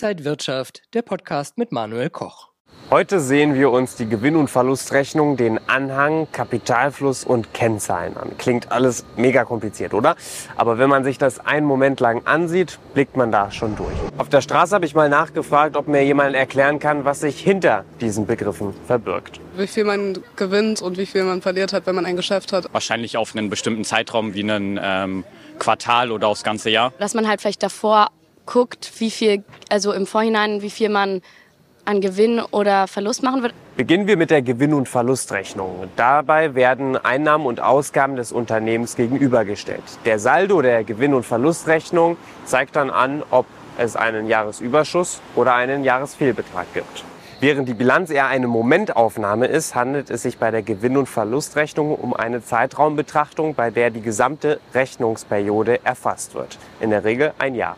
Inside Wirtschaft, der Podcast mit Manuel Koch. Heute sehen wir uns die Gewinn- und Verlustrechnung, den Anhang, Kapitalfluss und Kennzahlen an. Klingt alles mega kompliziert, oder? Aber wenn man sich das einen Moment lang ansieht, blickt man da schon durch. Auf der Straße habe ich mal nachgefragt, ob mir jemand erklären kann, was sich hinter diesen Begriffen verbirgt. Wie viel man gewinnt und wie viel man verliert hat, wenn man ein Geschäft hat. Wahrscheinlich auf einen bestimmten Zeitraum wie einen ähm, Quartal oder aufs ganze Jahr. Dass man halt vielleicht davor guckt, wie viel, also im Vorhinein, wie viel man an Gewinn oder Verlust machen wird. Beginnen wir mit der Gewinn- und Verlustrechnung. Dabei werden Einnahmen und Ausgaben des Unternehmens gegenübergestellt. Der Saldo der Gewinn- und Verlustrechnung zeigt dann an, ob es einen Jahresüberschuss oder einen Jahresfehlbetrag gibt. Während die Bilanz eher eine Momentaufnahme ist, handelt es sich bei der Gewinn- und Verlustrechnung um eine Zeitraumbetrachtung, bei der die gesamte Rechnungsperiode erfasst wird. In der Regel ein Jahr.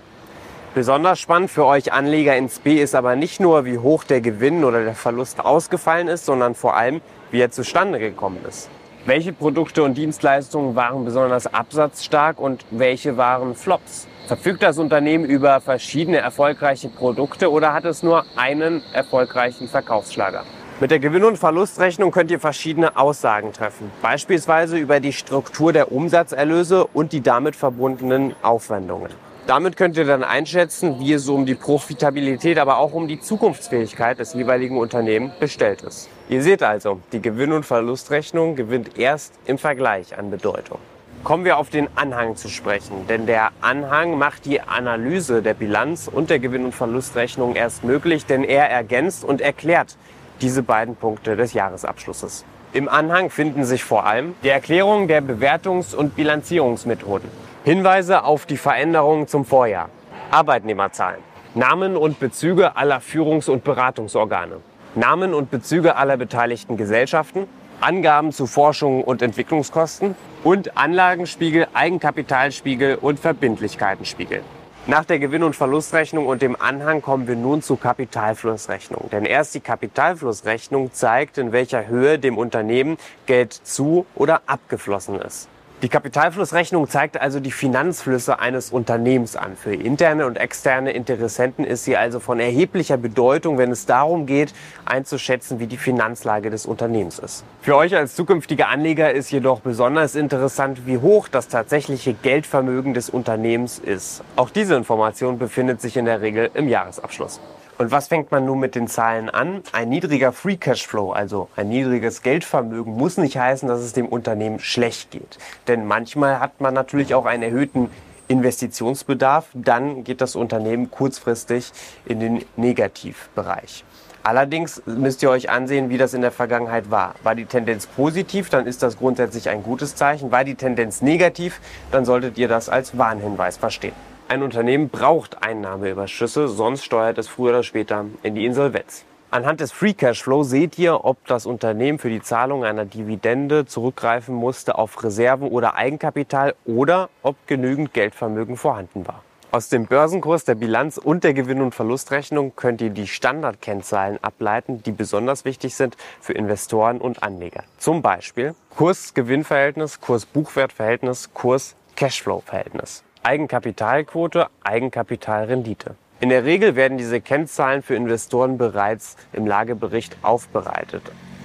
Besonders spannend für euch Anleger ins B ist aber nicht nur, wie hoch der Gewinn oder der Verlust ausgefallen ist, sondern vor allem, wie er zustande gekommen ist. Welche Produkte und Dienstleistungen waren besonders absatzstark und welche waren Flops? Verfügt das Unternehmen über verschiedene erfolgreiche Produkte oder hat es nur einen erfolgreichen Verkaufsschlager? Mit der Gewinn- und Verlustrechnung könnt ihr verschiedene Aussagen treffen, beispielsweise über die Struktur der Umsatzerlöse und die damit verbundenen Aufwendungen. Damit könnt ihr dann einschätzen, wie es um die Profitabilität, aber auch um die Zukunftsfähigkeit des jeweiligen Unternehmens bestellt ist. Ihr seht also, die Gewinn- und Verlustrechnung gewinnt erst im Vergleich an Bedeutung. Kommen wir auf den Anhang zu sprechen, denn der Anhang macht die Analyse der Bilanz und der Gewinn- und Verlustrechnung erst möglich, denn er ergänzt und erklärt diese beiden Punkte des Jahresabschlusses. Im Anhang finden sich vor allem die Erklärung der Bewertungs- und Bilanzierungsmethoden, Hinweise auf die Veränderungen zum Vorjahr, Arbeitnehmerzahlen, Namen und Bezüge aller Führungs- und Beratungsorgane, Namen und Bezüge aller beteiligten Gesellschaften, Angaben zu Forschung und Entwicklungskosten und Anlagenspiegel, Eigenkapitalspiegel und Verbindlichkeitenspiegel. Nach der Gewinn- und Verlustrechnung und dem Anhang kommen wir nun zur Kapitalflussrechnung. Denn erst die Kapitalflussrechnung zeigt, in welcher Höhe dem Unternehmen Geld zu oder abgeflossen ist. Die Kapitalflussrechnung zeigt also die Finanzflüsse eines Unternehmens an. Für interne und externe Interessenten ist sie also von erheblicher Bedeutung, wenn es darum geht, einzuschätzen, wie die Finanzlage des Unternehmens ist. Für euch als zukünftige Anleger ist jedoch besonders interessant, wie hoch das tatsächliche Geldvermögen des Unternehmens ist. Auch diese Information befindet sich in der Regel im Jahresabschluss. Und was fängt man nun mit den Zahlen an? Ein niedriger Free Cashflow, also ein niedriges Geldvermögen, muss nicht heißen, dass es dem Unternehmen schlecht geht. Denn manchmal hat man natürlich auch einen erhöhten Investitionsbedarf. Dann geht das Unternehmen kurzfristig in den Negativbereich. Allerdings müsst ihr euch ansehen, wie das in der Vergangenheit war. War die Tendenz positiv, dann ist das grundsätzlich ein gutes Zeichen. War die Tendenz negativ, dann solltet ihr das als Warnhinweis verstehen. Ein Unternehmen braucht Einnahmeüberschüsse, sonst steuert es früher oder später in die Insolvenz. Anhand des Free Cashflow seht ihr, ob das Unternehmen für die Zahlung einer Dividende zurückgreifen musste auf Reserven oder Eigenkapital oder ob genügend Geldvermögen vorhanden war. Aus dem Börsenkurs, der Bilanz und der Gewinn- und Verlustrechnung könnt ihr die Standardkennzahlen ableiten, die besonders wichtig sind für Investoren und Anleger. Zum Beispiel Kurs-Gewinn-Verhältnis, Kurs-Buchwert-Verhältnis, Kurs-Cashflow-Verhältnis. Eigenkapitalquote, Eigenkapitalrendite. In der Regel werden diese Kennzahlen für Investoren bereits im Lagebericht aufbereitet.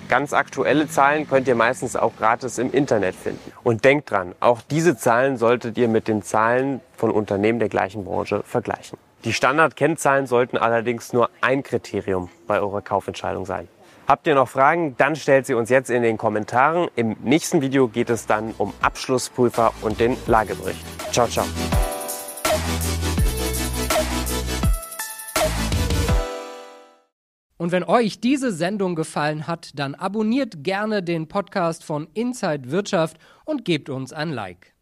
Ganz aktuelle Zahlen könnt ihr meistens auch gratis im Internet finden. Und denkt dran, auch diese Zahlen solltet ihr mit den Zahlen von Unternehmen der gleichen Branche vergleichen. Die Standardkennzahlen sollten allerdings nur ein Kriterium bei eurer Kaufentscheidung sein. Habt ihr noch Fragen? Dann stellt sie uns jetzt in den Kommentaren. Im nächsten Video geht es dann um Abschlussprüfer und den Lagebericht. Ciao, ciao. Und wenn euch diese Sendung gefallen hat, dann abonniert gerne den Podcast von Inside Wirtschaft und gebt uns ein Like.